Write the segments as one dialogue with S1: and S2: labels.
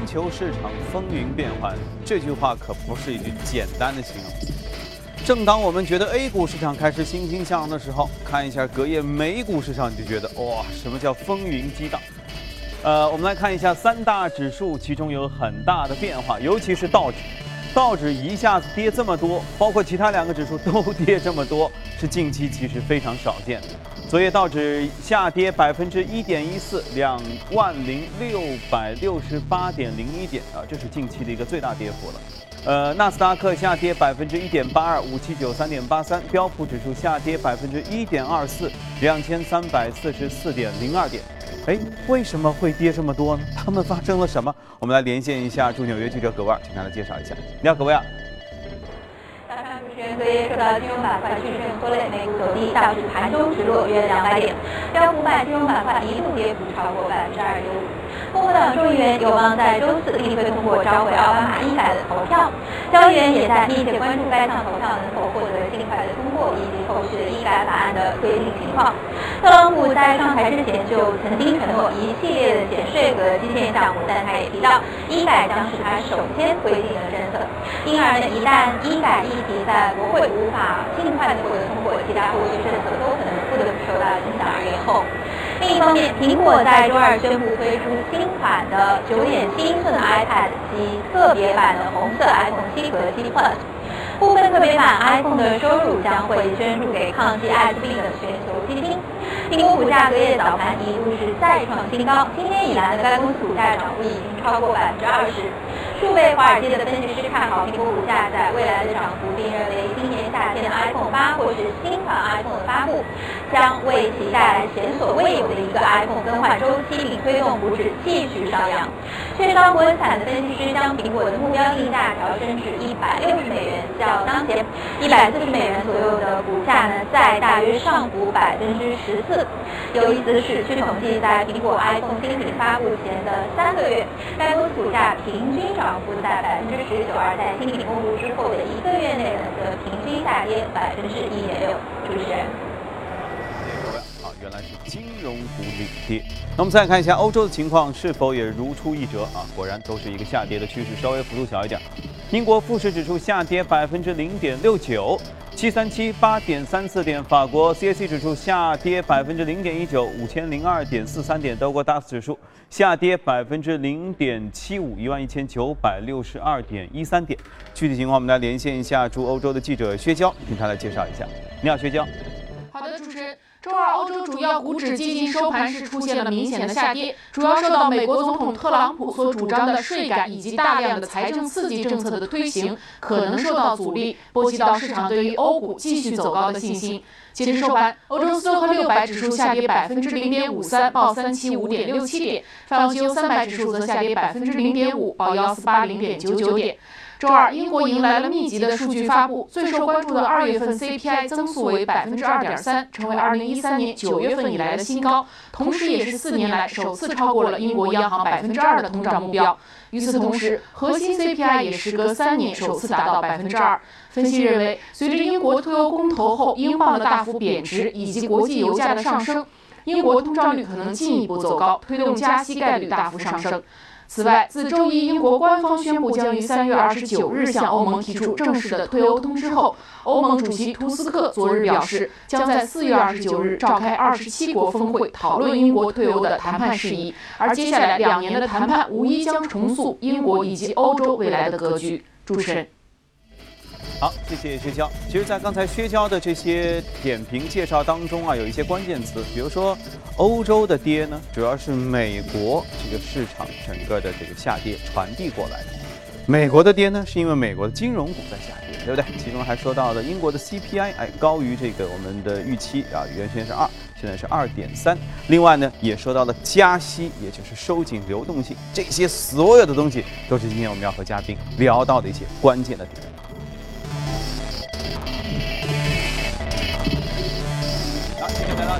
S1: 全球市场风云变幻，这句话可不是一句简单的形容。正当我们觉得 A 股市场开始欣欣向荣的时候，看一下隔夜美股市场，你就觉得哇，什么叫风云激荡？呃，我们来看一下三大指数，其中有很大的变化，尤其是道指，道指一下子跌这么多，包括其他两个指数都 跌这么多，是近期其实非常少见的。昨夜道指下跌百分之一点一四，两万零六百六十八点零一点啊，这是近期的一个最大跌幅了。呃，纳斯达克下跌百分之一点八二，五七九三点八三；标普指数下跌百分之一点二四，两千三百四十四点零二点。哎，为什么会跌这么多呢？他们发生了什么？我们来连线一下驻纽约记者葛万，请他来介绍一下。你好，葛万。
S2: 隔夜受到金融板块趋势拖累，美股走低，道指盘中直落约两百点，标普百金融板块一度跌幅超过百分之二点五。共和党众议员有望在周四力推通过召回奥巴马医改的投票，交易员也在密切关注该项投票能否获得尽快的通过，以及后续的医改法案的推进情况。特朗普在上台之前就曾经承诺一系列的减税和基建项目，但他也提到医改将是他首先推进的政策。因而呢，一旦医改议题在国会无法尽快的获得通过，其他后续政策都可能不得不受到影响而延后。另一方面，苹果在周二宣布推出新款的9.7英寸的 iPad 及特别版的红色 iPhone 7和7 Plus。部分特别版 iPhone 的收入将会捐助给抗击艾滋病的全球基金。苹果股价隔夜早盘一度是再创新高，今天以来的该公司股价涨幅已经超过百分之二十。数位华尔街的分析师看好苹果股价在未来的涨幅，并认为今年夏天的 iPhone 八或是新款 iPhone 的发布，将为其带来前所未有的一个 iPhone 更换周期，并推动股指继续上扬。券商博彩的分析师将苹果的目标定价调升至一百六十美元，较当前一百四十美元左右的股价呢，在大约上浮百分之十四。有意思的是，据统计，在苹果 iPhone 新品发布前的三个月，该公司股价平均涨。幅在百分之十九，而在新品公布之后的一个月内呢，则平均下跌百分之一点六。主持人，
S1: 好，原来是金融股领跌。那我们再看一下欧洲的情况，是否也如出一辙啊？果然都是一个下跌的趋势，稍微幅度小一点。英国富时指数下跌百分之零点六九。七三七八点三四点，法国 CAC 指数下跌百分之零点一九，五千零二点四三点，德国 DAX 指数下跌百分之零点七五，一万一千九百六十二点一三点。具体情况，我们来连线一下驻欧洲的记者薛娇，请他来介绍一下。你好，薛娇。
S3: 好的，主持人。周二，欧洲主要股指接近收盘时出现了明显的下跌，主要受到美国总统特朗普所主张的税改以及大量的财政刺激政策的推行，可能受到阻力，波及到市场对于欧股继续走高的信心。截至收盘，欧洲斯托克六百指数下跌百分之零点五三，报三七五点六七点；泛欧三百指数则下跌百分之零点五，报幺四八零点九九点。周二，英国迎来了密集的数据发布，最受关注的二月份 CPI 增速为百分之二点三，成为二零一三年九月份以来的新高，同时也是四年来首次超过了英国央行百分之二的通胀目标。与此同时，核心 CPI 也时隔三年首次达到百分之二。分析认为，随着英国脱欧公投后英镑的大幅贬值以及国际油价的上升，英国通胀率可能进一步走高，推动加息概率大幅上升。此外，自周一英国官方宣布将于三月二十九日向欧盟提出正式的退欧通知后，欧盟主席图斯克昨日表示，将在四月二十九日召开二十七国峰会，讨论英国退欧的谈判事宜。而接下来两年的谈判无疑将重塑英国以及欧洲未来的格局。主持人。
S1: 好，谢谢薛娇。其实，在刚才薛娇的这些点评介绍当中啊，有一些关键词，比如说欧洲的跌呢，主要是美国这个市场整个的这个下跌传递过来的。美国的跌呢，是因为美国的金融股在下跌，对不对？其中还说到了英国的 CPI 哎高于这个我们的预期啊，原先是二，现在是二点三。另外呢，也说到了加息，也就是收紧流动性，这些所有的东西都是今天我们要和嘉宾聊到的一些关键的点。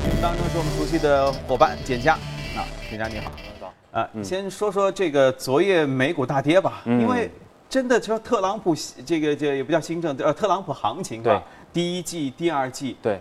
S1: 目当中是我们熟悉的伙伴简佳啊，简佳你好，啊，先说说这个昨夜美股大跌吧，因为真的说特朗普这个这也不叫新政，呃，特朗普行情
S4: 啊，
S1: 第一季、第二季
S4: 对，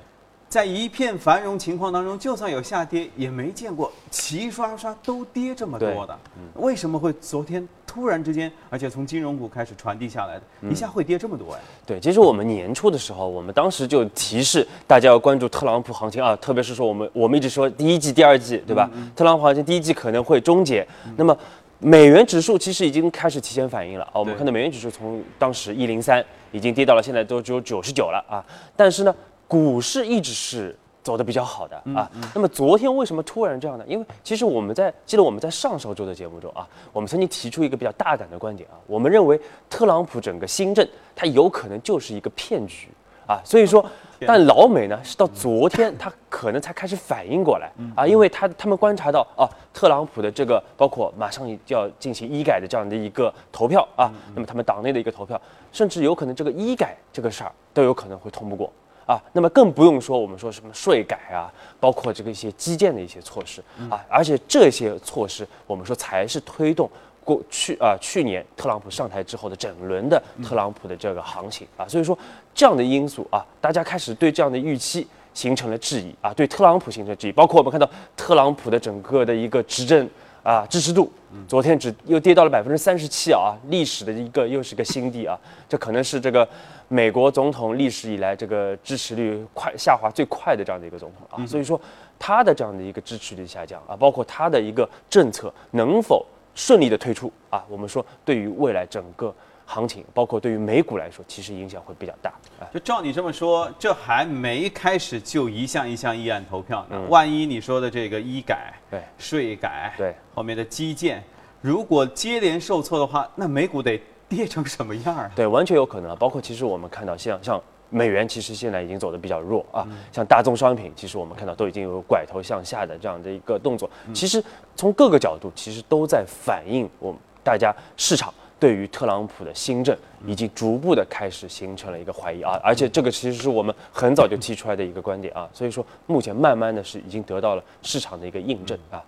S1: 在一片繁荣情况当中，就算有下跌，也没见过齐刷刷都跌这么多的。为什么会昨天突然之间，而且从金融股开始传递下来的，一下会跌这么多呀？
S4: 对，其实我们年初的时候，我们当时就提示大家要关注特朗普行情啊，特别是说我们我们一直说第一季、第二季，对吧？特朗普行情第一季可能会终结，那么美元指数其实已经开始提前反应了啊。我们看到美元指数从当时一零三已经跌到了现在都只有九十九了啊，但是呢。股市一直是走的比较好的啊，那么昨天为什么突然这样呢？因为其实我们在记得我们在上上周的节目中啊，我们曾经提出一个比较大胆的观点啊，我们认为特朗普整个新政它有可能就是一个骗局啊，所以说，但老美呢是到昨天他可能才开始反应过来啊，因为他他们观察到啊，特朗普的这个包括马上就要进行医改的这样的一个投票啊，那么他们党内的一个投票，甚至有可能这个医改这个事儿都有可能会通不过。啊，那么更不用说我们说什么税改啊，包括这个一些基建的一些措施啊，而且这些措施我们说才是推动过去啊去年特朗普上台之后的整轮的特朗普的这个行情啊，所以说这样的因素啊，大家开始对这样的预期形成了质疑啊，对特朗普形成质疑，包括我们看到特朗普的整个的一个执政啊支持度，昨天只又跌到了百分之三十七啊，历史的一个又是一个新低啊，这可能是这个。美国总统历史以来这个支持率快下滑最快的这样的一个总统啊，所以说他的这样的一个支持率下降啊，包括他的一个政策能否顺利的推出啊，我们说对于未来整个行情，包括对于美股来说，其实影响会比较大啊。
S1: 就照你这么说，这还没开始就一项一项议案投票呢，万一你说的这个医改、
S4: 对
S1: 税改、
S4: 对
S1: 后面的基建，如果接连受挫的话，那美股得。跌成什么样啊？
S4: 对，完全有可能。包括其实我们看到，像像美元，其实现在已经走的比较弱啊。像大宗商品，其实我们看到都已经有拐头向下的这样的一个动作。其实从各个角度，其实都在反映我们大家市场对于特朗普的新政已经逐步的开始形成了一个怀疑啊。而且这个其实是我们很早就提出来的一个观点啊。所以说，目前慢慢的是已经得到了市场的一个印证啊。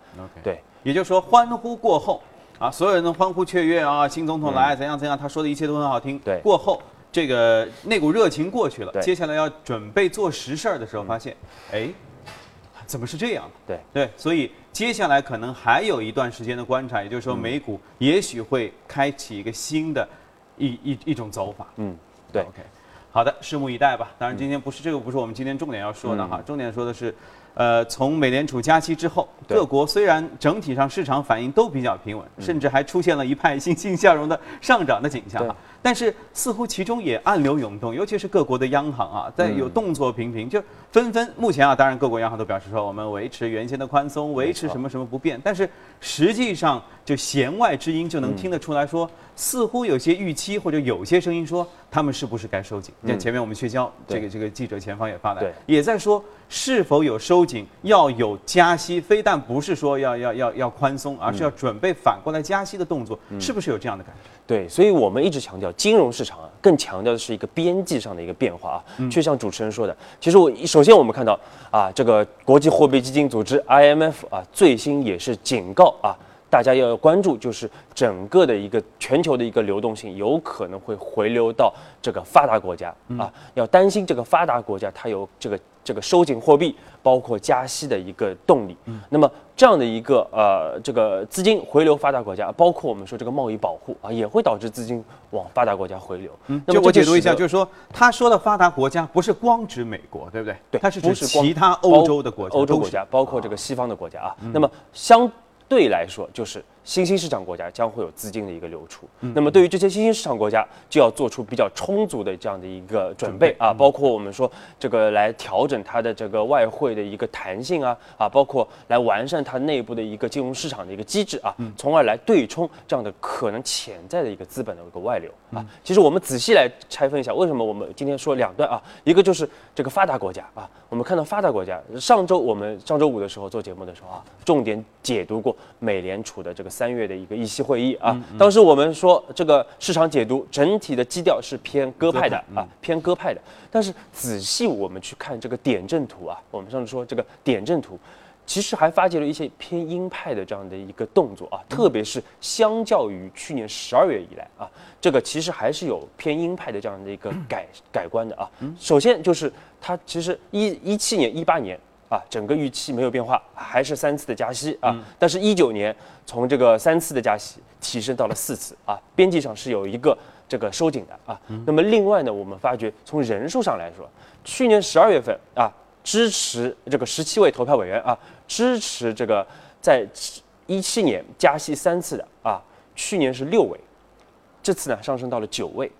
S4: 对，
S1: 也就是说，欢呼过后。啊，所有人都欢呼雀跃啊！新总统来，怎样怎样？他说的一切都很好听。
S4: 对，
S1: 过后这个那股热情过去了，接下来要准备做实事儿的时候，发现，哎，怎么是这样？
S4: 对
S1: 对，所以接下来可能还有一段时间的观察，也就是说，美股也许会开启一个新的，一一一种走法。
S4: 嗯，对。
S1: OK，好的，拭目以待吧。当然，今天不是这个，不是我们今天重点要说的哈，重点说的是。呃，从美联储加息之后，各国虽然整体上市场反应都比较平稳，甚至还出现了一派欣欣向荣的上涨的景象，但是似乎其中也暗流涌动，尤其是各国的央行啊，在有动作频频，就纷纷目前啊，当然各国央行都表示说我们维持原先的宽松，维持什么什么不变，但是实际上就弦外之音就能听得出来说。似乎有些预期，或者有些声音说，他们是不是该收紧？像前面我们薛娇这个这个记者前方也发来，也在说是否有收紧，要有加息，非但不是说要要要要宽松，而是要准备反过来加息的动作，是不是有这样的感觉？
S4: 对，所以我们一直强调，金融市场啊，更强调的是一个边际上的一个变化啊。就像主持人说的，其实我首先我们看到啊，这个国际货币基金组织 IMF 啊，最新也是警告啊。大家要关注，就是整个的一个全球的一个流动性有可能会回流到这个发达国家啊，要担心这个发达国家它有这个这个收紧货币，包括加息的一个动力。那么这样的一个呃这个资金回流发达国家，包括我们说这个贸易保护啊，也会导致资金往发达国家回流。
S1: 那么我解读一下，就是说他说的发达国家不是光指美国，对不对？
S4: 对，
S1: 它是指其他欧洲的国家，
S4: 欧洲国家包括这个西方的国家啊。那么相对来说，就是新兴市场国家将会有资金的一个流出。那么，对于这些新兴市场国家，就要做出比较充足的这样的一个准备啊，包括我们说这个来调整它的这个外汇的一个弹性啊，啊，包括来完善它内部的一个金融市场的一个机制啊，从而来对冲这样的可能潜在的一个资本的一个外流啊。其实我们仔细来拆分一下，为什么我们今天说两段啊？一个就是这个发达国家啊，我们看到发达国家，上周我们上周五的时候做节目的时候啊，重点解读过。美联储的这个三月的一个议息会议啊，当时我们说这个市场解读整体的基调是偏鸽派的啊，偏鸽派的。但是仔细我们去看这个点阵图啊，我们上次说这个点阵图，其实还发掘了一些偏鹰派的这样的一个动作啊，特别是相较于去年十二月以来啊，这个其实还是有偏鹰派的这样的一个 改改观的啊。首先就是它其实一一七年、一八年啊，整个预期没有变化，还是三次的加息啊，但是一九年从这个三次的加息提升到了四次啊，边际上是有一个这个收紧的啊。那么另外呢，我们发觉从人数上来说，去年十二月份啊。支持这个十七位投票委员啊，支持这个在一七年加息三次的啊，去年是六位，这次呢上升到了九位。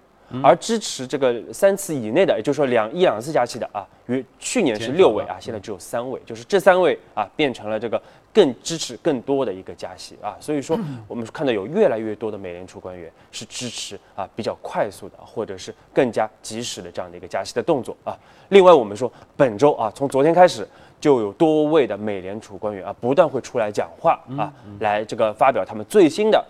S4: 而支持这个三次以内的，也就是说两一两次加息的啊，与去年是六位啊，现在只有三位，就是这三位啊变成了这个更支持更多的一个加息啊，所以说我们看到有越来越多的美联储官员是支持啊比较快速的或者是更加及时的这样的一个加息的动作啊。另外我们说本周啊，从昨天开始就有多位的美联储官员啊不断会出来讲话啊，来这个发表他们最新的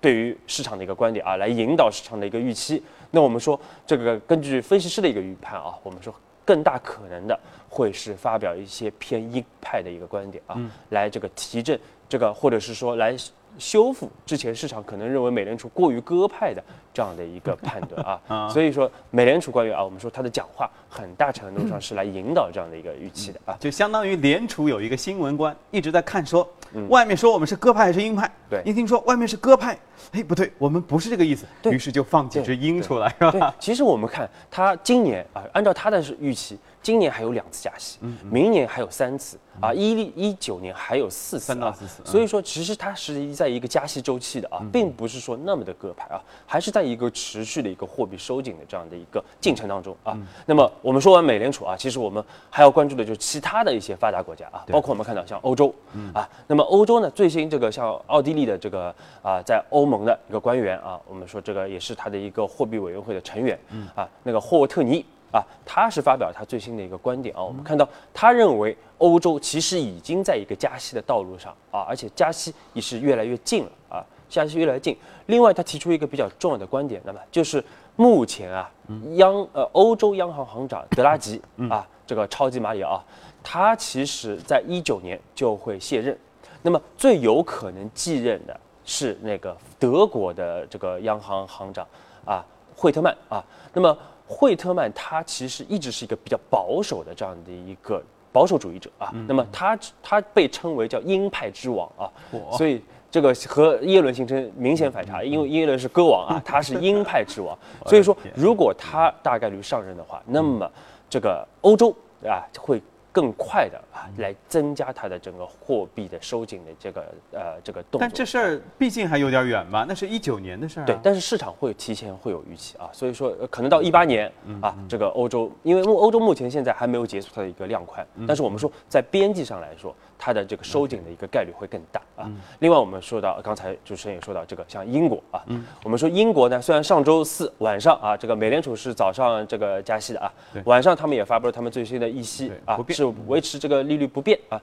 S4: 对于市场的一个观点啊，来引导市场的一个预期。那我们说，这个根据分析师的一个预判啊，我们说更大可能的会是发表一些偏鹰派的一个观点啊，来这个提振这个，或者是说来。修复之前市场可能认为美联储过于鸽派的这样的一个判断啊，所以说美联储官员啊，我们说他的讲话很大程度上是来引导这样的一个预期的啊，
S1: 就相当于联储有一个新闻官一直在看说，外面说我们是鸽派还是鹰派，
S4: 对，
S1: 一听说外面是鸽派，哎不对，我们不是这个意思，于是就放几只鹰出来是吧？
S4: 其实我们看他今年啊，按照他的预期。今年还有两次加息，明年还有三次啊，一一九年还有四次，
S1: 三到四次。
S4: 所以说，其实它是在一个加息周期的啊，并不是说那么的鸽派啊，还是在一个持续的一个货币收紧的这样的一个进程当中啊。那么我们说完美联储啊，其实我们还要关注的就是其他的一些发达国家啊，包括我们看到像欧洲啊，那么欧洲呢，最新这个像奥地利的这个啊，在欧盟的一个官员啊，我们说这个也是他的一个货币委员会的成员啊，那个霍沃特尼。啊，他是发表他最新的一个观点啊，我们看到他认为欧洲其实已经在一个加息的道路上啊，而且加息也是越来越近了啊，加息越来越近。另外，他提出一个比较重要的观点，那么就是目前啊，央呃欧洲央行行长德拉吉啊，这个超级马里奥，他其实在一九年就会卸任，那么最有可能继任的是那个德国的这个央行行长啊，惠特曼啊，那么。惠特曼他其实一直是一个比较保守的这样的一个保守主义者啊，那么他他被称为叫鹰派之王啊，所以这个和耶伦形成明显反差，因为耶伦是歌王啊，他是鹰派之王，所以说如果他大概率上任的话，那么这个欧洲啊会。更快的啊，来增加它的整个货币的收紧的这个呃这个动作。
S1: 但这事儿毕竟还有点远吧？那是一九年的事儿。
S4: 对，但是市场会提前会有预期啊，所以说可能到一八年啊，这个欧洲，因为欧洲目前现在还没有结束它的一个量宽，但是我们说在边际上来说。它的这个收紧的一个概率会更大啊。另外，我们说到刚才主持人也说到这个，像英国啊，我们说英国呢，虽然上周四晚上啊，这个美联储是早上这个加息的啊，晚上他们也发布了他们最新的议息啊，是维持这个利率不变啊。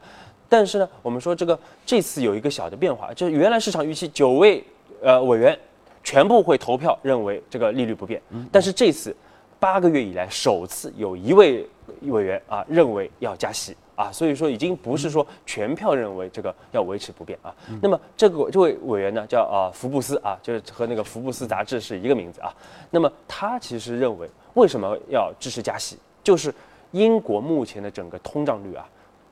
S4: 但是呢，我们说这个这次有一个小的变化，就是原来市场预期九位呃委员全部会投票认为这个利率不变，但是这次八个月以来首次有一位委员啊认为要加息。啊，所以说已经不是说全票认为这个要维持不变啊。那么这个这位委员呢，叫啊福布斯啊，就是和那个福布斯杂志是一个名字啊。那么他其实认为，为什么要支持加息？就是英国目前的整个通胀率啊，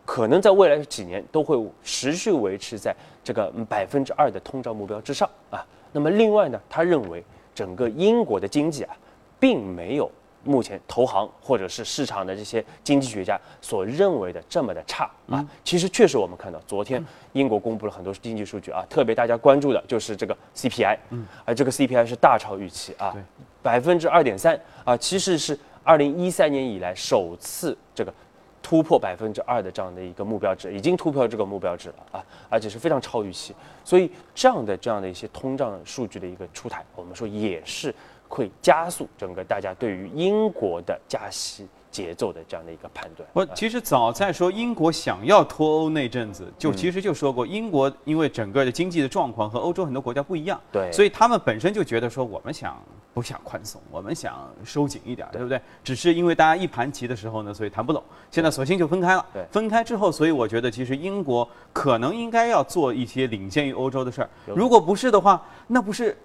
S4: 可能在未来几年都会持续维持在这个百分之二的通胀目标之上啊。那么另外呢，他认为整个英国的经济啊，并没有。目前投行或者是市场的这些经济学家所认为的这么的差啊，其实确实我们看到昨天英国公布了很多经济数据啊，特别大家关注的就是这个 CPI，嗯，而这个 CPI 是大超预期啊，百分之二点三啊，其实是二零一三年以来首次这个突破百分之二的这样的一个目标值，已经突破这个目标值了啊，而且是非常超预期，所以这样的这样的一些通胀数据的一个出台，我们说也是。会加速整个大家对于英国的加息节奏的这样的一个判断。
S1: 我其实早在说英国想要脱欧那阵子，就其实就说过，英国因为整个的经济的状况和欧洲很多国家不一样，
S4: 对，
S1: 所以他们本身就觉得说，我们想不想宽松，我们想收紧一点，对不对？只是因为大家一盘棋的时候呢，所以谈不拢。现在索性就分开了。
S4: 对
S1: 分开之后，所以我觉得其实英国可能应该要做一些领先于欧洲的事儿。如果不是的话，那不是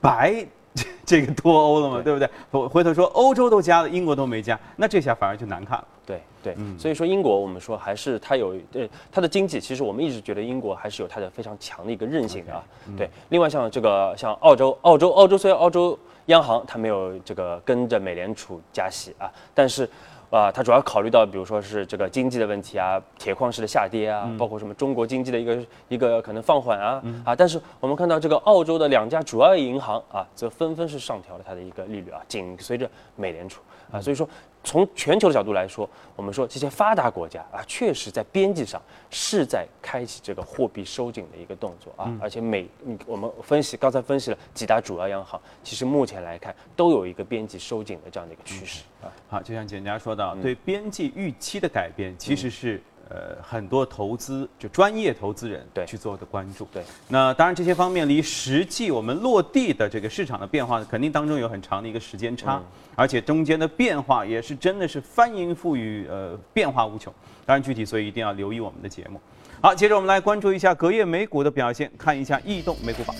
S1: 白 这个脱欧了嘛？
S4: 对
S1: 对不对？我回头说欧洲都加了，英国都没加，那这下反而就难看了。
S4: 对对，
S1: 嗯
S4: 所以说英国我们说还是它有对它的经济，其实我们一直觉得英国还是有它的非常强的一个韧性的啊。
S1: 嗯
S4: 对，另外像这个像澳洲，澳洲澳洲虽然澳洲央行它没有这个跟着美联储加息啊，但是。啊，它主要考虑到，比如说是这个经济的问题啊，铁矿石的下跌啊，包括什么中国经济的一个一个可能放缓啊、啊，但是我们看到这个澳洲的两家主要银行啊，则纷纷是上调了它的一个利率啊，紧随着美联储啊，所以说从全球的角度来说，我们说这些发达国家啊，确实在边际上是在开启这个货币收紧的一个动作啊，而且美嗯我们分析刚才分析了几大主要央行，其实目前来看都有一个边际收紧的这样的一个趋势啊。
S1: 好，就像简家说
S4: 嗯。
S1: 到，对边际预期的改变，其实是呃很多投资就专业投资人
S4: 对
S1: 去做的关注。
S4: 对，
S1: 那当然这些方面离实际我们落地的这个市场的变化，肯定当中有很长的一个时间差，
S4: 嗯
S1: 而且中间的变化也是真的是翻云覆雨，呃，变化无穷。当然具体，所以一定要留意我们的节目。好，接着我们来关注一下隔夜美股的表现，看一下异动美股榜。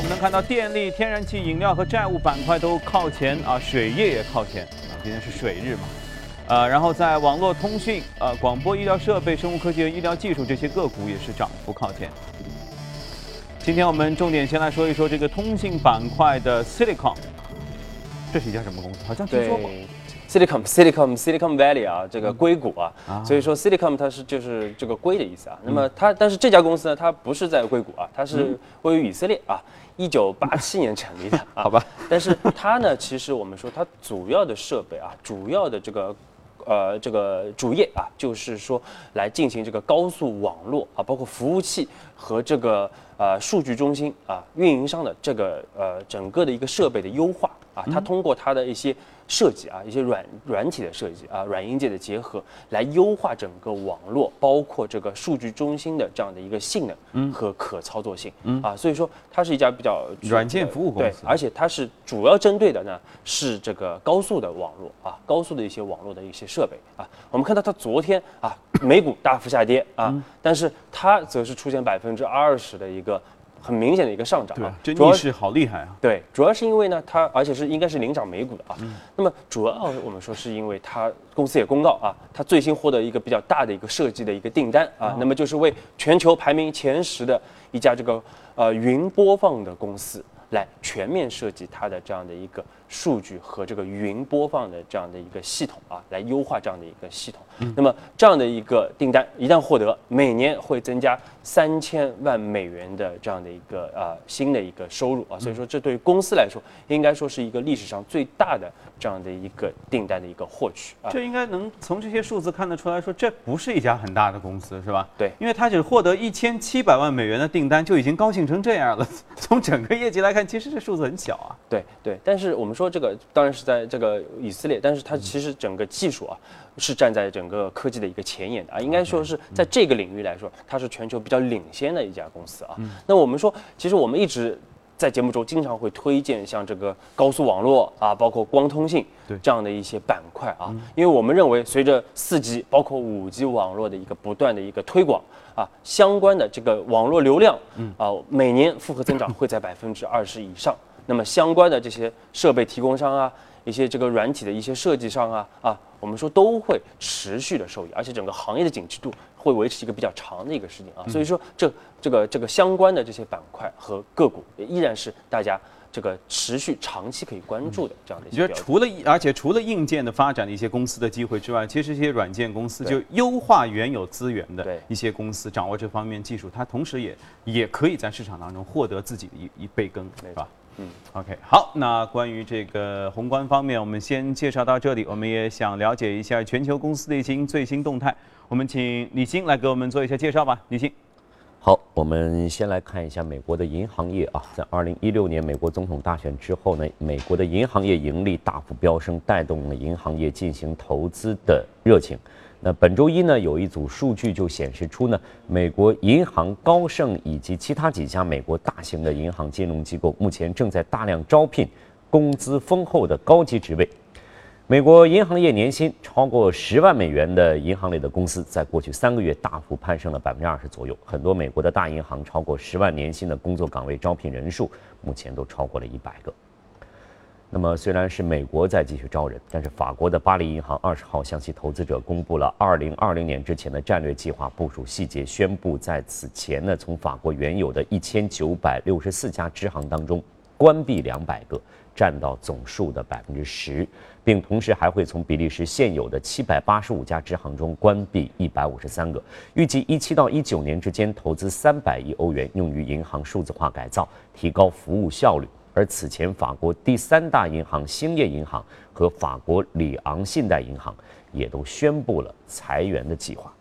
S1: 我们能看到电力、天然气、饮料和债务板块都靠前啊，水业也靠前啊，今天是水日嘛。呃，然后在网络通讯、呃广播、医疗设备、生物科技和医疗技术这些个股也是涨幅靠前。今天我们重点先来说一说这个通信板块的 Silicon，这是一家什么公司？好像听说过。
S4: 对，Silicon Silicon Silicon Valley 啊，这个硅谷啊，
S1: 啊
S4: 所以说 Silicon 它是就是这个硅的意思啊。那么它，但是这家公司呢，它不是在硅谷啊，它是位于以色列啊，一九八七年成立的啊。
S1: 好吧。
S4: 但是它呢，其实我们说它主要的设备啊，主要的这个。呃，这个主业啊，就是说来进行这个高速网络啊，包括服务器和这个呃数据中心啊运营商的这个呃整个的一个设备的优化啊，它通过它的一些设计啊，一些软软体的设计啊，软硬件的结合，来优化整个网络，包括这个数据中心的这样的一个性能和可操作性。啊，所以说它是一家比较
S1: 软件服务公
S4: 对
S1: 司，
S4: 而且它是主要针对的呢是这个高速的网络啊，高速的一些网络的一些设备啊。我们看到它昨天啊，美股大幅下跌啊，
S1: 嗯。
S4: 但是它则是出现百分之二十的一个很明显的一个上涨啊
S1: 这逆势好厉害啊！
S4: 对，主要是因为呢，它而且是应该是领涨美股的啊。
S1: 嗯
S4: 那么主要我们说是因为它公司也公告啊，它最新获得一个比较大的一个设计的一个订单
S1: 哦
S4: 啊，那么就是为全球排名前十的一家这个呃云播放的公司来全面设计它的这样的一个数据和这个云播放的这样的一个系统啊，来优化这样的一个系统。
S1: 嗯
S4: 那么这样的一个订单一旦获得，每年会增加三千万美元的这样的一个啊、新的一个收入啊，所以说这对于公司来说，应该说是一个历史上最大的这样的一个订单的一个获取啊。
S1: 这应该能从这些数字看得出来说，这不是一家很大的公司，是吧？
S4: 对
S1: 因为它只获得一千七百万美元的订单，就已经高兴成这样了。从整个业绩来看，其实这数字很小啊。
S4: 对对，但是我们说这个当然是在这个以色列，但是它其实整个技术啊是站在整个科技的一个前沿的啊，应该说是在这个领域来说，它是全球比较领先的一家公司啊。那我们说，其实我们一直。在节目中经常会推荐像这个高速网络啊，包括光通信这样的一些板块啊，因为我们认为随着四 G 包括五 G 网络的一个不断的一个推广啊，相关的这个网络流量啊，每年复合增长会在百分之二十以上。那么相关的这些设备提供商啊，一些这个软体的一些设计上啊啊，我们说都会持续的受益，而且整个行业的景气度会维持一个比较长的一个时间啊。所以说这这个这个相关的这些板块和个股，也依然是大家这个持续长期可以关注的这样的一
S1: 你
S4: 些标的。
S1: 觉得除了而且除了硬件的发展的一些公司的机会之外，其实这些软件公司就优化原有资源的一些公司，掌握这方面技术，它同时也也可以在市场当中获得自己的一一杯羹，是吧？
S4: 嗯
S1: ，OK，好，那关于这个宏观方面，我们先介绍到这里。我们也想了解一下全球公司的一些最新动态，我们请李欣来给我们做一下介绍吧。李欣，
S5: 好，我们先来看一下美国的银行业啊，在二零一六年美国总统大选之后呢，美国的银行业盈利大幅飙升，带动了银行业进行投资的热情。那本周一呢，有一组数据就显示出呢，美国银行高盛以及其他几家美国大型的银行金融机构目前正在大量招聘工资丰厚的高级职位。美国银行业年薪超过十万美元的银行类的公司，在过去三个月大幅攀升了百分之二十左右。很多美国的大银行超过十万年薪的工作岗位招聘人数，目前都超过了一百个。那么，虽然是美国在继续招人，但是法国的巴黎银行二十号向其投资者公布了二零二零年之前的战略计划部署细节，宣布在此前呢，从法国原有的一千九百六十四家支行当中关闭两百个。占到总数的百分之十，并同时还会从比利时现有的七百八十五家支行中关闭一百五十三个。预计一七到一九年之间投资三百亿欧元用于银行数字化改造，提高服务效率。而此前，法国第三大银行兴业银行和法国里昂信贷银行也都宣布了裁员的计划。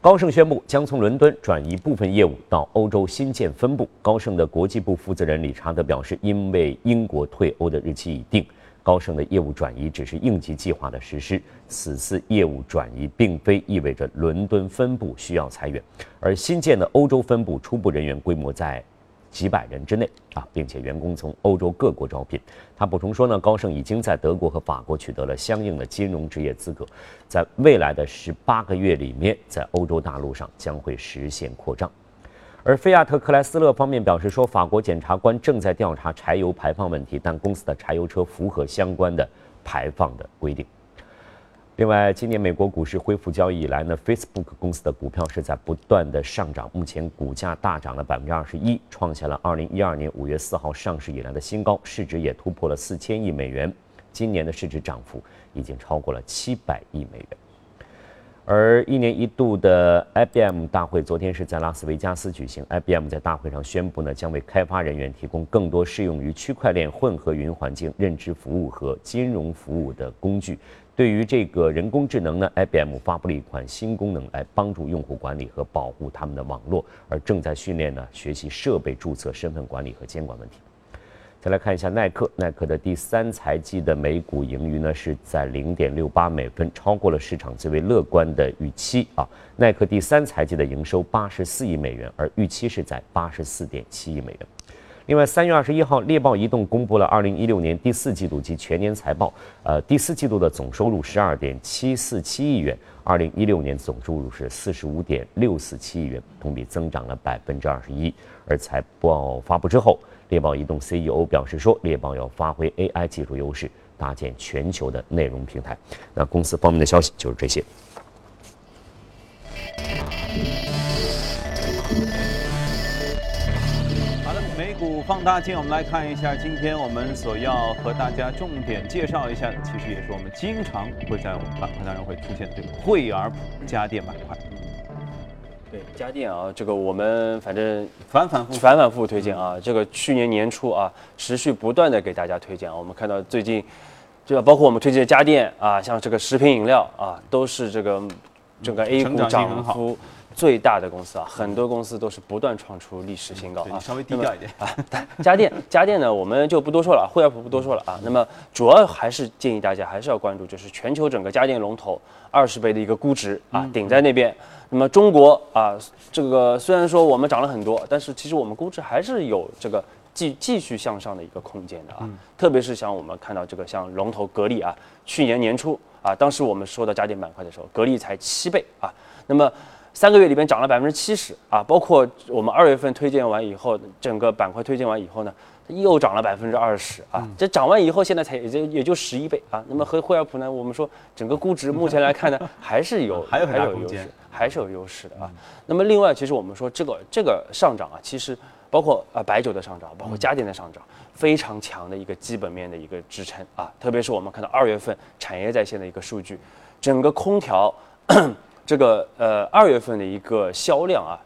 S5: 高盛宣布将从伦敦转移部分业务到欧洲新建分部。高盛的国际部负责人理查德表示，因为英国退欧的日期已定，高盛的业务转移只是应急计划的实施。此次业务转移并非意味着伦敦分部需要裁员，而新建的欧洲分部初步人员规模在。几百人之内啊，并且员工从欧洲各国招聘。他补充说呢，高盛已经在德国和法国取得了相应的金融职业资格，在未来的十八个月里面，在欧洲大陆上将会实现扩张。而菲亚特克莱斯勒方面表示说，法国检察官正在调查柴油排放问题，但公司的柴油车符合相关的排放的规定。另外，今年美国股市恢复交易以来呢，Facebook 公司的股票是在不断的上涨，目前股价大涨了百分之二十一，创下了二零一二年五月四号上市以来的新高，市值也突破了四千亿美元，今年的市值涨幅已经超过了七百亿美元。而一年一度的 IBM 大会昨天是在拉斯维加斯举行，IBM 在大会上宣布呢，将为开发人员提供更多适用于区块链、混合云环境、认知服务和金融服务的工具。对于这个人工智能呢，IBM 发布了一款新功能来帮助用户管理和保护他们的网络，而正在训练呢学习设备注册、身份管理和监管问题。再来看一下耐克，耐克的第三财季的每股盈余呢是在零点六八美分，超过了市场最为乐观的预期啊。耐克第三财季的营收八十四亿美元，而预期是在八十四点七亿美元。另外，三月二十一号，猎豹移动公布了二零一六年第四季度及全年财报。呃，第四季度的总收入十二点七四七亿元，二零一六年总收入是四十五点六四七亿元，同比增长了百分之二十一。而财报发布之后，猎豹移动 CEO 表示说，猎豹要发挥 AI 技术优势，搭建全球的内容平台。那公司方面的消息就是这些。
S1: 放大镜，我们来看一下，今天我们所要和大家重点介绍一下的，其实也是我们经常会在我们板块当中会出现的这个惠而浦家电板块。
S4: 对家电啊，这个我们反正
S1: 反反复
S4: 反反复复推荐啊，这个去年年初啊，持续不断的给大家推荐啊。我们看到最近，这个包括我们推荐的家电啊，像这个食品饮料啊，都是这个整个 A 股涨幅。最大的公司啊，很多公司都是不断创出历史新高啊。
S1: 稍微低调一点啊。
S4: 家电，家电呢，我们就不多说了，惠而浦不多说了啊。那么主要还是建议大家还是要关注，就是全球整个家电龙头二十倍的一个估值啊，顶在那边。那么中国啊，这个虽然说我们涨了很多，但是其实我们估值还是有这个继继续向上的一个空间的啊。特别是像我们看到这个像龙头格力啊，去年年初啊，当时我们说到家电板块的时候，格力才七倍啊。那么三个月里边涨了百分之七十啊，包括我们二月份推荐完以后，整个板块推荐完以后呢，又涨了百分之二十啊。这涨完以后，现在才也就也就十一倍啊。那么和惠而浦呢，我们说整个估值目前来看呢，还是有
S1: 还有
S4: 还有优势，还是有优势的啊。那么另外，其实我们说这个这个上涨啊，其实包括啊白酒的上涨，包括家电的上涨，非常强的一个基本面的一个支撑啊。特别是我们看到二月份产业在线的一个数据，整个空调。这个呃二月份的一个销量啊，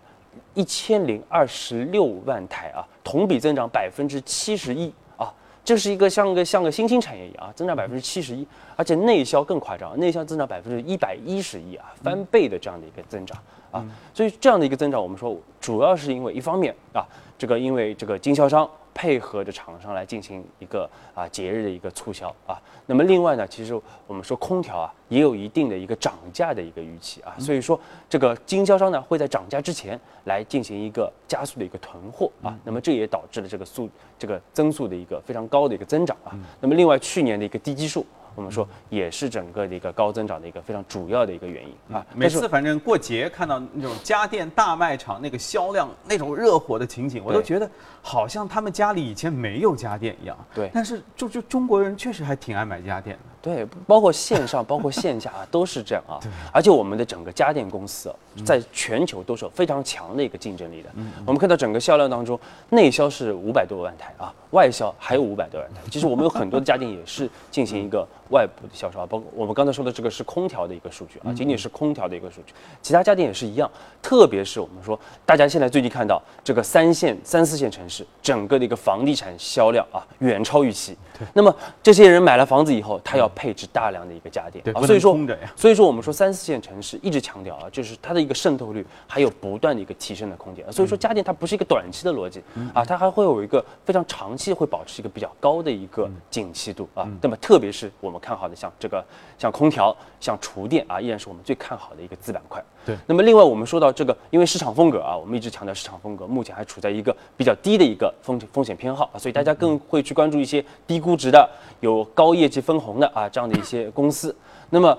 S4: 一千零二十六万台啊，同比增长百分之七十一啊，这是一个像个像个新兴产业一样啊，增长百分之七十一，而且内销更夸张，内销增长百分之一百一十一啊，翻倍的这样的一个增长啊，所以这样的一个增长，我们说主要是因为一方面啊，这个因为这个经销商配合着厂商来进行一个啊节日的一个促销啊。那么另外呢，其实我们说空调啊也有一定的一个涨价的一个预期啊，所以说这个经销商呢会在涨价之前来进行一个加速的一个囤货啊。那么这也导致了这个速这个增速的一个非常高的一个增长啊。那么另外去年的一个低基数。我们说也是整个的一个高增长的一个非常主要的一个原因啊。
S1: 每次反正过节看到那种家电大卖场那个销量那种热火的情景，我都觉得好像他们家里以前没有家电一样。
S4: 对，
S1: 但是就就中国人确实还挺爱买家电的。
S4: 对，包括线上，包括线下啊都是这样啊。而且我们的整个家电公司在全球都是有非常强的一个竞争力的。我们看到整个销量当中，内销是五百多万台啊，外销还有五百多万台。其实我们有很多的家电也是进行一个外部的销售啊，包括我们刚才说的这个是空调的一个数据啊，仅仅是空调的一个数据，其他家电也是一样。特别是我们说，大家现在最近看到这个三线、三四线城市整个的一个房地产销量啊，远超预期。那么这些人买了房子以后，他要配置大量的一个家电
S1: 啊，所以说，
S4: 所以说我们说三四线城市一直强调啊，就是它的一个渗透率还有不断的一个提升的空间。所以说家电它不是一个短期的逻辑啊，它还会有一个非常长期会保持一个比较高的一个景气度啊。那么特别是我们看好的像这个像空调、像厨电啊，依然是我们最看好的一个子板块。
S1: 对。
S4: 那么另外我们说到这个，因为市场风格啊，我们一直强调市场风格，目前还处在一个比较低的一个风风险偏好啊，所以大家更会去关注一些低估值的有高业绩分红的啊这样的一些公司。那么，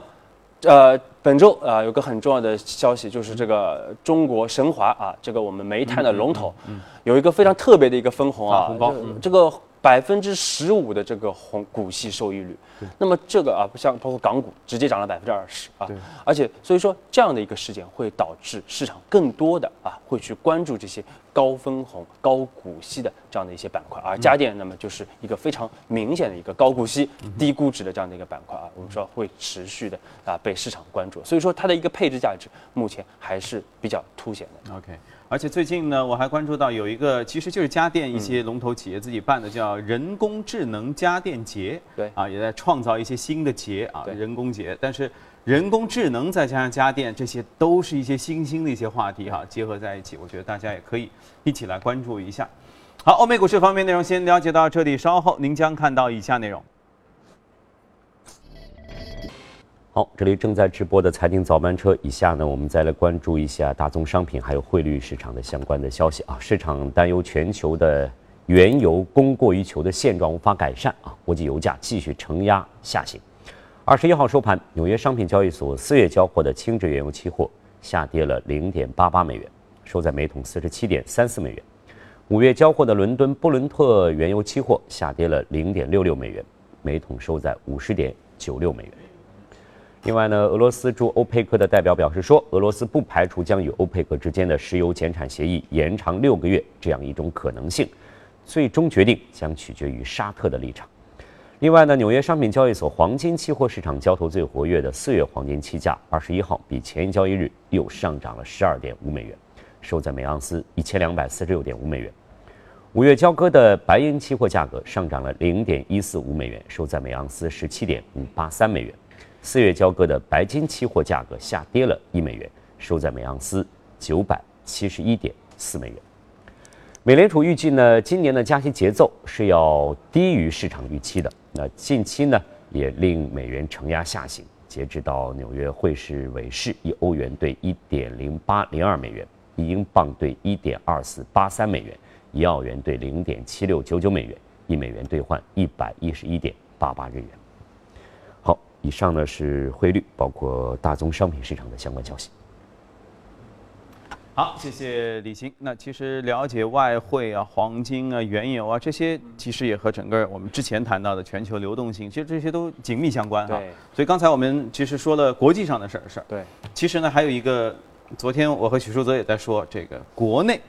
S4: 呃，本周啊有个很重要的消息，就是这个中国神华啊，这个我们煤炭的龙头，有一个非常特别的一个分红啊，
S1: 红包，
S4: 这个。百分之十五的这个红股息收益率，那么这个啊，不像包括港股直接涨了百分之二十啊，而且所以说这样的一个事件会导致市场更多的啊会去关注这些高分红、高股息的这样的一些板块，而家电那么就是一个非常明显的一个高股息、低估值的这样的一个板块啊，我们说会持续的啊被市场关注，所以说它的一个配置价值目前还是比较凸显的。
S1: OK。而且最近呢，我还关注到有一个，其实就是家电一些龙头企业自己办的，叫人工智能家电节。
S4: 对
S1: 啊，也在创造一些新的节啊，人工节。但是人工智能再加上家电，这些都是一些新兴的一些话题哈，结合在一起，我觉得大家也可以一起来关注一下。好，欧美股市方面内容先了解到这里，稍后您将看到以下内容。
S5: 好，这里正在直播的财经早班车，以下呢，我们再来关注一下大宗商品还有汇率市场的相关的消息啊。市场担忧全球的原油供过于求的现状无法改善啊，国际油价继续承压下行。二十一号收盘，纽约商品交易所四月交货的轻质原油期货下跌了零点八八美元，收在每桶四十七点三四美元。五月交货的伦敦布伦特原油期货下跌了零点六六美元，每桶收在五十点九六美元。另外呢，俄罗斯驻欧佩克的代表表示说，俄罗斯不排除将与欧佩克之间的石油减产协议延长六个月这样一种可能性，最终决定将取决于沙特的立场。另外呢，纽约商品交易所黄金期货市场交投最活跃的四月黄金期价，二十一号比前一交易日又上涨了十二点五美元，收在每盎司一千两百四十六点五美元。五月交割的白银期货价格上涨了零点一四五美元，收在每盎司十七点五八三美元。四月交割的白金期货价格下跌了一美元，收在每盎司九百七十一点四美元。美联储预计呢，今年的加息节奏是要低于市场预期的。那近期呢，也令美元承压下行。截止到纽约汇市尾市，一欧元兑一点零八零二美元，一英镑兑一点二四八三美元，一澳元兑零点七六九九美元，一美元兑换一百一十一点八八日元。以上呢是汇率，包括大宗商品市场的相关消息。
S1: 好，谢谢李欣。那其实了解外汇啊、黄金啊、原油啊这些，其实也和整个我们之前谈到的全球流动性，其实这些都紧密相关哈。
S4: 对。
S1: 所以刚才我们其实说了国际上的事儿事儿。
S4: 对。
S1: 其实呢，还有一个，昨天我和许书泽也在说，这个国内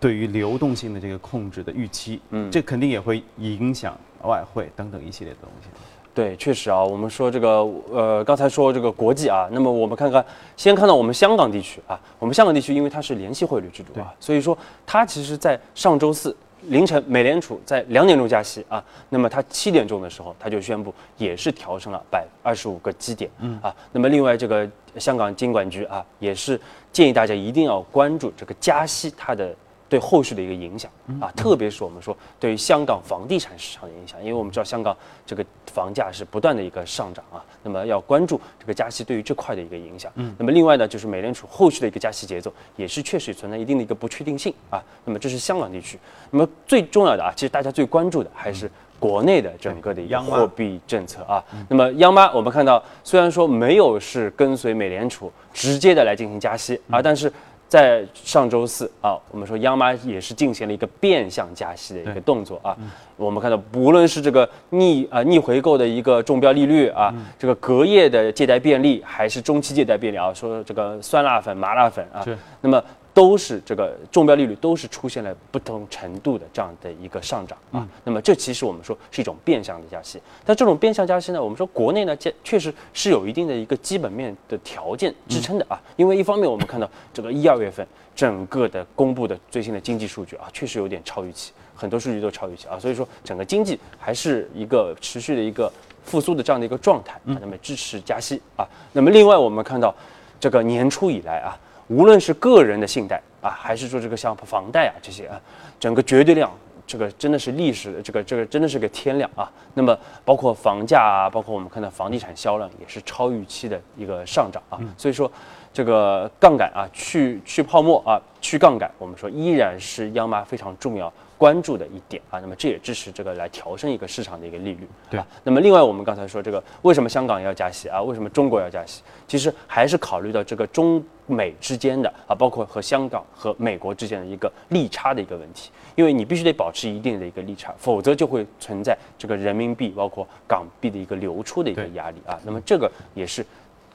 S1: 对于流动性的这个控制的预期，嗯，这肯定也会影响外汇等等一系列的东西。
S4: 对，确实啊，我们说这个，呃，刚才说这个国际啊，那么我们看看，先看到我们香港地区啊，我们香港地区因为它是联系汇率制度啊，所以说它其实，在上周四凌晨，美联储在两点钟加息啊，那么它七点钟的时候，它就宣布也是调升了百二十五个基点，嗯。啊，那么另外这个香港金管局啊，也是建议大家一定要关注这个加息它的对后续的一个影响啊，特别是我们说对于香港房地产市场的影响，因为我们知道香港这个房价是不断的一个上涨啊，那么要关注这个加息对于这块的一个影响。嗯，那么另外呢，就是美联储后续的一个加息节奏也是确实存在一定的一个不确定性啊。那么这是香港地区，那么最重要的啊，其实大家最关注的还是国内的整个的一个货币政策啊。那么央妈我们看到，虽然说没有是跟随美联储直接的来进行加息啊，但是。在上周四啊，我们说央妈也是进行了一个变相加息的一个动作啊。我们看到，不论是这个逆啊逆回购的一个中标利率啊，这个隔夜的借贷便利，还是中期借贷便利啊，说这个酸辣粉、麻辣粉啊，那么都是这个中标利率都是出现了不同程度的这样的一个上涨啊。那么这其实我们说是一种变相的加息，但这种变相加息呢，我们说国内呢，确确实是有一定的一个基本面的条件支撑的啊。因为一方面我们看到这个一二月份整个的公布的最新的经济数据啊，确实有点超预期，很多数据都超预期啊，所以说整个经济还是一个持续的一个复苏的这样的一个状态啊，那么支持加息啊。那么另外我们看到这个年初以来啊。无论是个人的信贷啊，还是说这个像房贷啊这些啊，整个绝对量，这个真的是历史，这个这个真的是个天量啊。那么包括房价啊，包括我们看到房地产销量也是超预期的一个上涨啊。所以说这个杠杆啊，去去泡沫啊，去杠杆，我们说依然是央妈非常重要。关注的一点啊，那么这也支持这个来调升一个市场的一个利率，
S1: 对
S4: 啊。那么另外我们刚才说这个为什么香港要加息啊？为什么中国要加息？其实还是考虑到这个中美之间的啊，包括和香港和美国之间的一个利差的一个问题，因为你必须得保持一定的一个利差，否则就会存在这个人民币包括港币的一个流出的一个压力啊。那么这个也是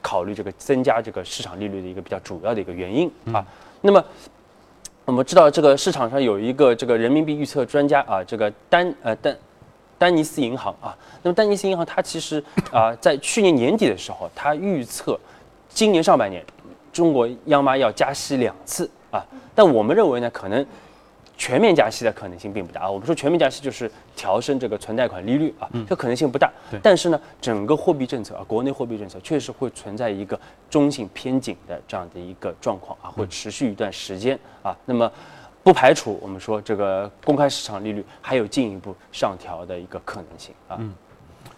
S4: 考虑这个增加这个市场利率的一个比较主要的一个原因啊。那么。我们知道这个市场上有一个这个人民币预测专家啊，这个丹呃丹丹尼斯银行啊，那么丹尼斯银行它其实啊在去年年底的时候，它预测今年上半年中国央妈要加息两次啊，但我们认为呢可能。全面加息的可能性并不大啊。我们说全面加息就是调升这个存贷款利率啊，这可能性不大。但是呢，整个货币政策啊，国内货币政策确实会存在一个中性偏紧的这样的一个状况啊，会持续一段时间啊。那么，不排除我们说这个公开市场利率还有进一步上调的一个可能性啊。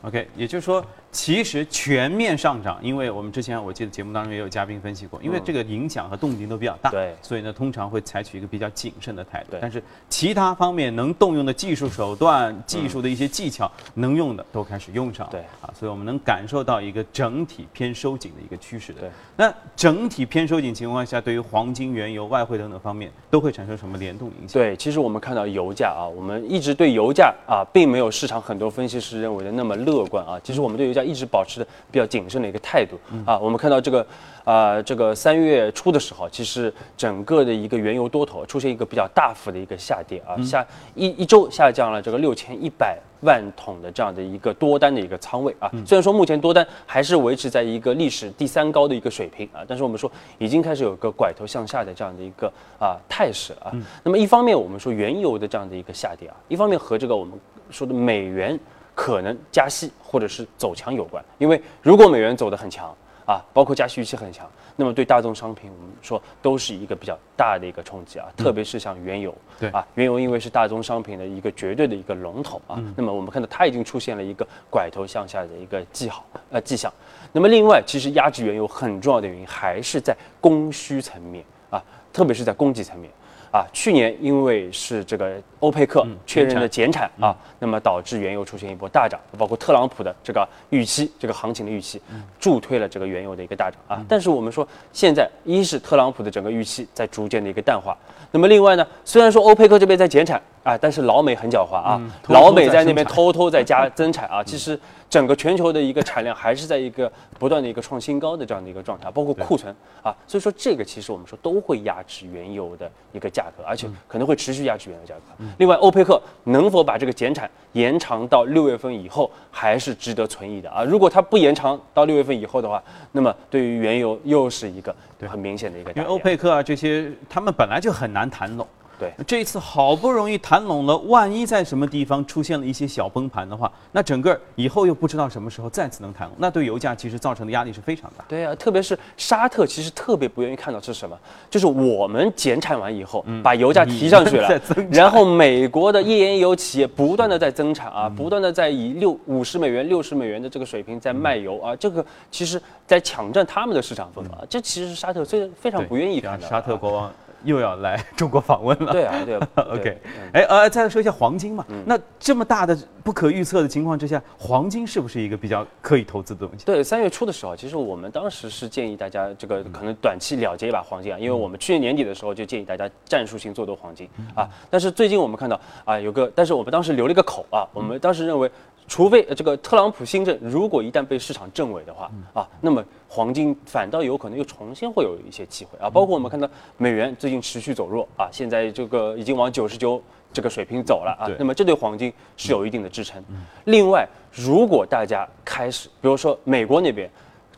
S1: OK，也就是说，其实全面上涨，因为我们之前我记得节目当中也有嘉宾分析过，因为这个影响和动静都比较大，
S4: 对，
S1: 所以呢，通常会采取一个比较谨慎的态度。
S4: 对
S1: 但是其他方面能动用的技术手段、技术的一些技巧能用的都开始用上了。
S4: 对
S1: 啊，所以我们能感受到一个整体偏收紧的一个趋势的。
S4: 对，
S1: 那整体偏收紧情况下，对于黄金、原油、外汇等等方面都会产生什么联动影响？
S4: 对，其实我们看到油价啊，我们一直对油价啊，并没有市场很多分析师认为的那么乐观啊。其实我们对油价一直保持的比较谨慎的一个态度啊。我们看到这个啊，这个三月初的时候，其实整个的一个原油多头出现一个比较大幅的一个下跌啊，下一一周下降了这个六千一百万桶的这样的一个多单的一个仓位啊。虽然说目前多单还是维持在一个历史第三高的一个水平啊，但是我们说已经开始有个拐头向下的这样的一个啊态势啊。那么一方面我们说原油的这样的一个下跌啊，一方面和这个我们说的美元。可能加息或者是走强有关，因为如果美元走得很强啊，包括加息预期很强，那么对大宗商品我们说都是一个比较大的一个冲击啊，特别是像原油，
S1: 对。
S4: 啊，原油因为是大宗商品的一个绝对的一个龙头啊，那么我们看到它已经出现了一个拐头向下的一个记号呃迹象，那么另外其实压制原油很重要的原因还是在供需层面啊，特别是在供给层面。啊，去年因为是这个欧佩克确认的减产。啊，那么导致原油出现一波大涨，包括特朗普的这个预期，这个行情的预期，助推了这个原油的一个大涨啊。但是我们说，现在一是特朗普的整个预期在逐渐的一个淡化，那么另外呢，虽然说欧佩克这边在减产啊，但是老美很狡猾啊，老美在那边偷偷在 加增产啊，其实。整个全球的一个产量还是在一个不断的一个创新高的这样的一个状态，包括库存啊，所以说这个其实我们说都会压制原油的一个价格，而且可能会持续压制原油价格。另外，欧佩克能否把这个减产延长到六月份以后，还是值得存疑的啊。如果它不延长到六月份以后的话，那么对于原油又是一个很明显的一个。
S1: 因为欧佩克啊这些，他们本来就很难谈拢。
S4: 对。
S1: 这一次好不容易谈拢了，万一在什么地方出现了一些小崩盘的话，那整个以后又不知道什么时候再次能谈拢，那对油价其实造成的压力是非常大。
S4: 对啊，特别是沙特，其实特别不愿意看到是什么，就是我们减产完以后，把油价提上去了 然后美国的页岩油企业不断的在增产啊，不断的在以六五十美元、六十美元的这个水平在卖油啊，这个其实在抢占他们的市场份额啊，这其实是沙特最非常不愿意看到的啊。
S1: 沙特国王又要来中国访问了。
S4: 对啊，对啊
S1: OK，哎呃，再说一下黄金嘛，那这么大的不可预测的情况之下，黄金是不是一个比较可以投资的东西？
S4: 对，三月初的时候，其实我们当时是建议大家这个可能短期了结一把黄金啊，因为我们去年年底的时候就建议大家战术性做多黄金啊。但是最近我们看到啊，有个，但是我们当时留了一个口啊，我们当时认为，除非呃这个特朗普新政如果一旦被市场证伪的话啊，那么黄金反倒有可能又重新会有一些机会啊。包括我们看到美元最近持续走弱啊，现在这个已经往九十九。这个水平走了啊，那么这对黄金是有一定的支撑。另外，如果大家开始，比如说美国那边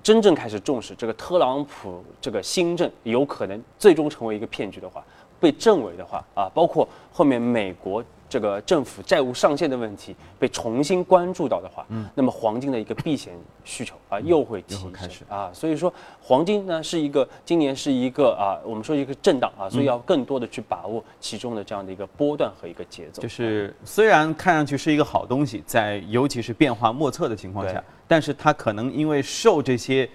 S4: 真正开始重视这个特朗普这个新政有可能最终成为一个骗局的话，被证伪的话啊，包括后面美国这个政府债务上限的问题被重新关注到的话，嗯，那么黄金的一个避险需求啊又会提升啊，所以说黄金呢是一个今年是一个啊，我们说一个震荡啊，所以要更多的去把握其中的这样的一个波段和一个节奏，
S1: 就是虽然看上去是一个好东西，在尤其是变化莫测的情况下，但是它可能因为受这些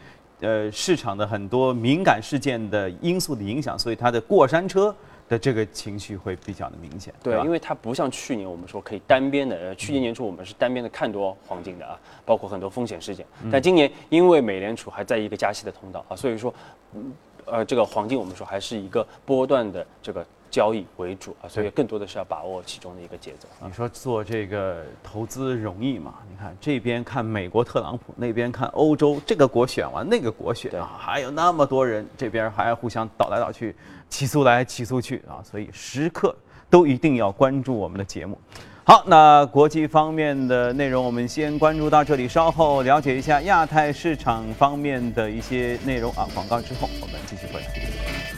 S1: 呃市场的很多敏感事件的因素的影响，所以它的过山车的这个情绪会比较的明显，
S4: 对，因为它不像去年我们说可以单边的，呃，去年年初我们是单边的看多黄金的啊，包括很多风险事件。但今年因为美联储还在一个加息的通道啊，所以说，嗯呃，这个黄金我们说还是一个波段的这个交易为主啊，所以更多的是要把握其中的一个节奏啊
S1: 你。说做这个投资容易吗？你看这边看美国特朗普，那边看欧洲，这个国选完，那个国选啊，还有那么多人，这边还要互相倒来倒去，起诉来起诉去啊，所以时刻都一定要关注我们的节目。好，那国际方面的内容我们先关注到这里，稍后了解一下亚太市场方面的一些内容啊。广告之后我们继续回来。